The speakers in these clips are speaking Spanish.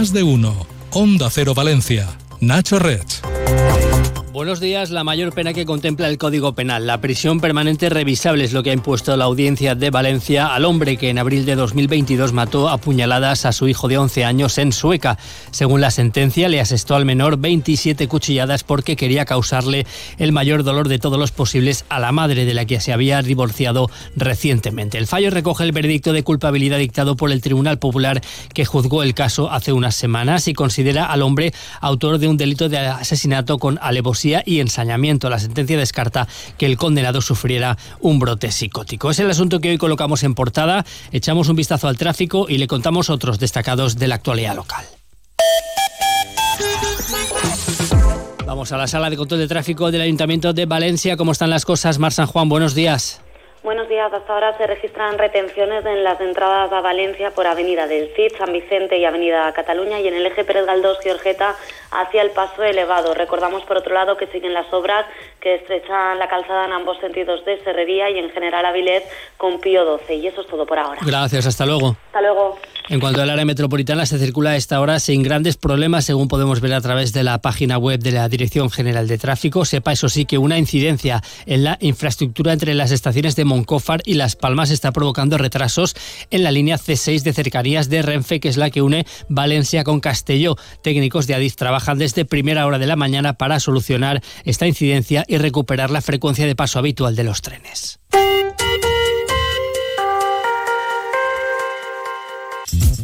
Más de uno. Onda Cero Valencia. Nacho Red. Buenos días. La mayor pena que contempla el Código Penal, la prisión permanente revisable, es lo que ha impuesto la audiencia de Valencia al hombre que en abril de 2022 mató a puñaladas a su hijo de 11 años en Sueca. Según la sentencia, le asestó al menor 27 cuchilladas porque quería causarle el mayor dolor de todos los posibles a la madre de la que se había divorciado recientemente. El fallo recoge el veredicto de culpabilidad dictado por el Tribunal Popular que juzgó el caso hace unas semanas y considera al hombre autor de un delito de asesinato con alevosía y ensañamiento. La sentencia descarta que el condenado sufriera un brote psicótico. Es el asunto que hoy colocamos en portada. Echamos un vistazo al tráfico y le contamos otros destacados de la actualidad local. Vamos a la sala de control de tráfico del Ayuntamiento de Valencia. ¿Cómo están las cosas? Mar San Juan, buenos días. Días. Hasta ahora se registran retenciones en las entradas a Valencia por Avenida del Cid, San Vicente y Avenida Cataluña y en el eje Pérez Galdós Giorgeta hacia el paso elevado. Recordamos por otro lado que siguen las obras que estrechan la calzada en ambos sentidos de Serrería y en general Avilés con Pío 12. Y eso es todo por ahora. Gracias. Hasta luego. Hasta luego. En cuanto al área metropolitana, se circula a esta hora sin grandes problemas, según podemos ver a través de la página web de la Dirección General de Tráfico. Sepa, eso sí, que una incidencia en la infraestructura entre las estaciones de Moncófar y Las Palmas está provocando retrasos en la línea C6 de cercanías de Renfe, que es la que une Valencia con Castelló. Técnicos de Adif trabajan desde primera hora de la mañana para solucionar esta incidencia y recuperar la frecuencia de paso habitual de los trenes.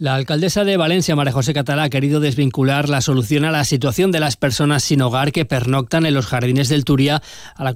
La alcaldesa de Valencia, María José Catalá, ha querido desvincular la solución a la situación de las personas sin hogar que pernoctan en los jardines del Turia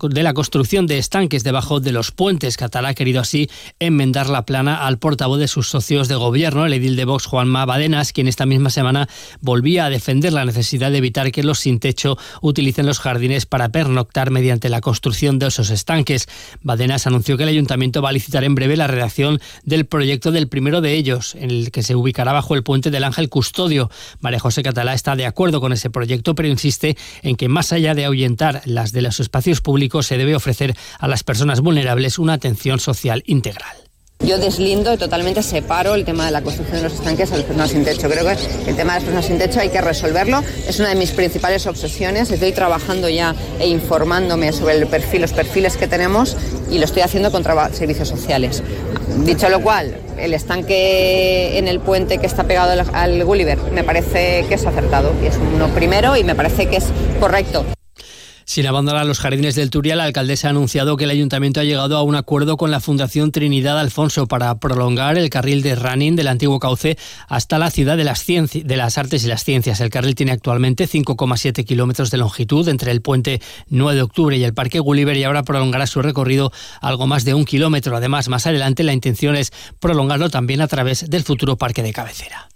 de la construcción de estanques debajo de los puentes. Catalá ha querido así enmendar la plana al portavoz de sus socios de gobierno, el edil de Vox, Juanma Badenas, quien esta misma semana volvía a defender la necesidad de evitar que los sin techo utilicen los jardines para pernoctar mediante la construcción de esos estanques. Badenas anunció que el ayuntamiento va a licitar en breve la redacción del proyecto del primero de ellos, en el que se ubica bajo el puente del Ángel Custodio. María José Catalá está de acuerdo con ese proyecto, pero insiste en que más allá de ahuyentar las de los espacios públicos, se debe ofrecer a las personas vulnerables una atención social integral. Yo deslindo y totalmente separo el tema de la construcción de los estanques a las personas sin techo. Creo que el tema de las personas sin techo hay que resolverlo. Es una de mis principales obsesiones. Estoy trabajando ya e informándome sobre el perfil, los perfiles que tenemos y lo estoy haciendo con servicios sociales. Dicho lo cual, el estanque en el puente que está pegado al Gulliver me parece que es acertado y es uno primero y me parece que es correcto. Sin abandonar los jardines del Turia, la alcaldesa ha anunciado que el ayuntamiento ha llegado a un acuerdo con la Fundación Trinidad Alfonso para prolongar el carril de running del antiguo cauce hasta la ciudad de las, de las artes y las ciencias. El carril tiene actualmente 5,7 kilómetros de longitud entre el puente 9 de octubre y el Parque Gulliver y ahora prolongará su recorrido algo más de un kilómetro. Además, más adelante la intención es prolongarlo también a través del futuro parque de cabecera.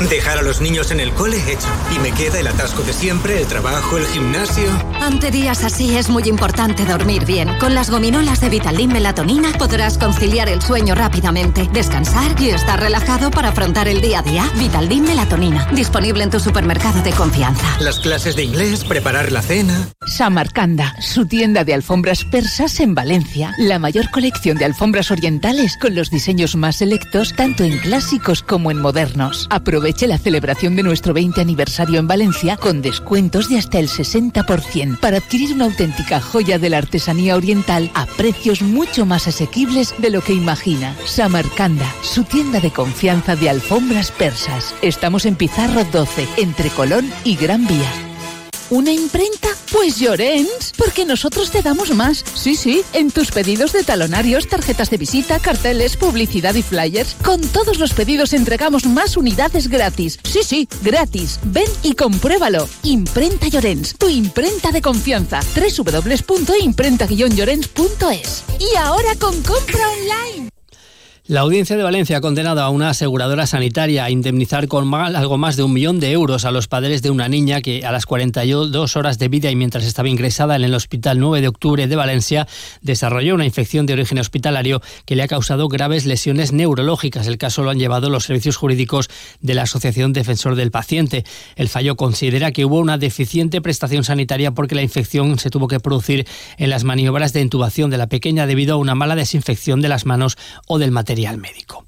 Dejar a los niños en el cole hecho. Y me queda el atasco de siempre, el trabajo, el gimnasio. Ante días así es muy importante dormir bien. Con las gominolas de Vitaldin Melatonina podrás conciliar el sueño rápidamente, descansar y estar relajado para afrontar el día a día. Vitaldin Melatonina. Disponible en tu supermercado de confianza. Las clases de inglés, preparar la cena. Samarcanda, su tienda de alfombras persas en Valencia. La mayor colección de alfombras orientales con los diseños más selectos tanto en clásicos como en modernos. Aproveche la celebración de nuestro 20 aniversario en Valencia con descuentos de hasta el 60% para adquirir una auténtica joya de la artesanía oriental a precios mucho más asequibles de lo que imagina. Samarcanda, su tienda de confianza de alfombras persas. Estamos en Pizarro 12, entre Colón y Gran Vía. ¿Una imprenta? Pues Llorens, porque nosotros te damos más. Sí, sí, en tus pedidos de talonarios, tarjetas de visita, carteles, publicidad y flyers. Con todos los pedidos entregamos más unidades gratis. Sí, sí, gratis. Ven y compruébalo. Imprenta Llorens, tu imprenta de confianza. www.imprenta-llorens.es. Y ahora con compra online. La audiencia de Valencia ha condenado a una aseguradora sanitaria a indemnizar con algo más de un millón de euros a los padres de una niña que a las 42 horas de vida y mientras estaba ingresada en el Hospital 9 de Octubre de Valencia desarrolló una infección de origen hospitalario que le ha causado graves lesiones neurológicas. El caso lo han llevado los servicios jurídicos de la Asociación Defensor del Paciente. El fallo considera que hubo una deficiente prestación sanitaria porque la infección se tuvo que producir en las maniobras de intubación de la pequeña debido a una mala desinfección de las manos o del material médico.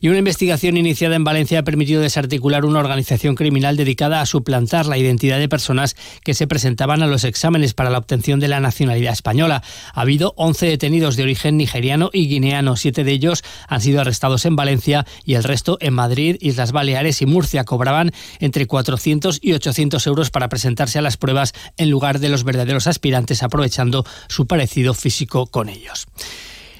Y una investigación iniciada en Valencia ha permitido desarticular una organización criminal dedicada a suplantar la identidad de personas que se presentaban a los exámenes para la obtención de la nacionalidad española. Ha habido 11 detenidos de origen nigeriano y guineano. Siete de ellos han sido arrestados en Valencia y el resto en Madrid, Islas Baleares y Murcia. Cobraban entre 400 y 800 euros para presentarse a las pruebas en lugar de los verdaderos aspirantes, aprovechando su parecido físico con ellos.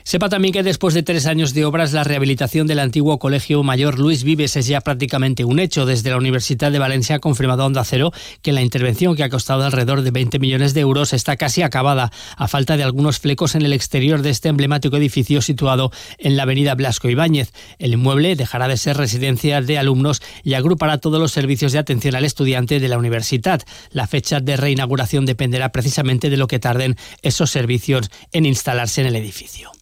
Sepa también que después de tres años de obras, la rehabilitación del antiguo Colegio Mayor Luis Vives es ya prácticamente un hecho. Desde la Universidad de Valencia ha confirmado a Onda Cero que la intervención que ha costado alrededor de 20 millones de euros está casi acabada, a falta de algunos flecos en el exterior de este emblemático edificio situado en la avenida Blasco Ibáñez. El inmueble dejará de ser residencia de alumnos y agrupará todos los servicios de atención al estudiante de la universidad. La fecha de reinauguración dependerá precisamente de lo que tarden esos servicios en instalarse en el edificio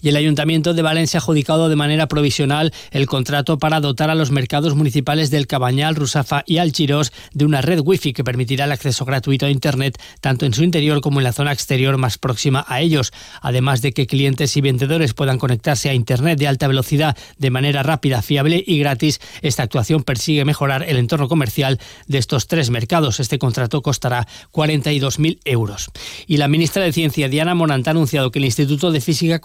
y el Ayuntamiento de Valencia ha adjudicado de manera provisional el contrato para dotar a los mercados municipales del Cabañal, Rusafa y Alchirós de una red wifi que permitirá el acceso gratuito a Internet tanto en su interior como en la zona exterior más próxima a ellos, además de que clientes y vendedores puedan conectarse a Internet de alta velocidad de manera rápida, fiable y gratis. Esta actuación persigue mejorar el entorno comercial de estos tres mercados. Este contrato costará 42.000 euros. Y la ministra de Ciencia, Diana Monant, ha anunciado que el Instituto de Física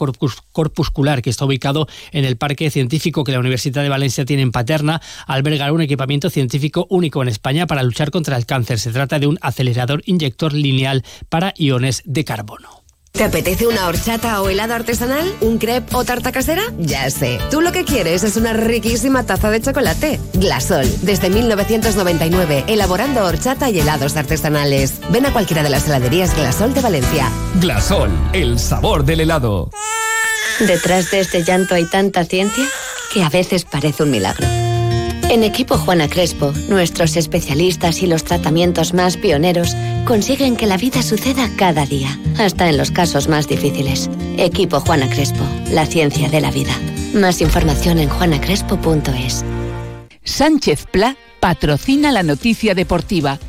corpuscular que está ubicado en el Parque Científico que la Universidad de Valencia tiene en Paterna, albergará un equipamiento científico único en España para luchar contra el cáncer. Se trata de un acelerador inyector lineal para iones de carbono. ¿Te apetece una horchata o helado artesanal? ¿Un crepe o tarta casera? Ya sé. Tú lo que quieres es una riquísima taza de chocolate. Glasol, desde 1999, elaborando horchata y helados artesanales. Ven a cualquiera de las heladerías Glasol de Valencia. Glasol, el sabor del helado. Detrás de este llanto hay tanta ciencia que a veces parece un milagro. En Equipo Juana Crespo, nuestros especialistas y los tratamientos más pioneros consiguen que la vida suceda cada día, hasta en los casos más difíciles. Equipo Juana Crespo, la ciencia de la vida. Más información en juanacrespo.es. Sánchez Pla patrocina la noticia deportiva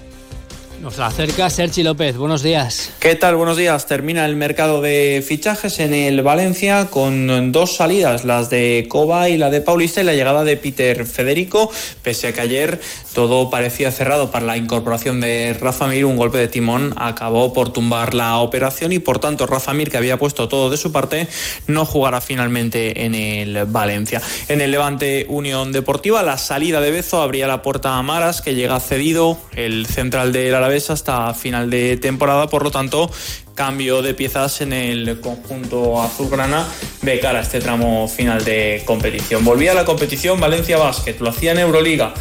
nos acerca Sergi López. Buenos días. ¿Qué tal? Buenos días. Termina el mercado de fichajes en el Valencia con dos salidas, las de Coba y la de Paulista y la llegada de Peter Federico, pese a que ayer todo parecía cerrado para la incorporación de Rafa Mir, un golpe de timón acabó por tumbar la operación y por tanto Rafa Mir, que había puesto todo de su parte, no jugará finalmente en el Valencia. En el Levante Unión Deportiva, la salida de Bezo abría la puerta a Maras, que llega cedido, el central del Alavés hasta final de temporada, por lo tanto, cambio de piezas en el conjunto azulgrana de cara a este tramo final de competición. Volvía a la competición Valencia Basket, lo hacía en Euroliga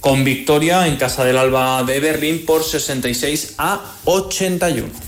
con victoria en casa del Alba de Berlín por 66 a 81.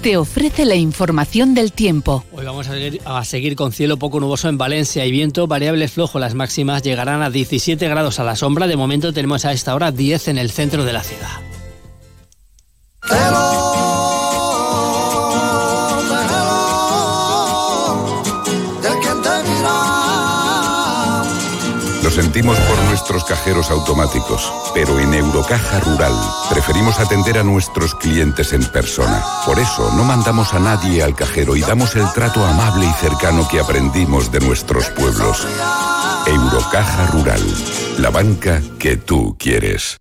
te ofrece la información del tiempo. Hoy vamos a seguir, con cielo poco nuboso en Valencia y viento variable flojo. Las máximas llegarán a 17 grados a la sombra. De momento tenemos a esta hora 10 en el centro de la ciudad. Sentimos por nuestros cajeros automáticos, pero en Eurocaja Rural preferimos atender a nuestros clientes en persona. Por eso no mandamos a nadie al cajero y damos el trato amable y cercano que aprendimos de nuestros pueblos. Eurocaja Rural, la banca que tú quieres.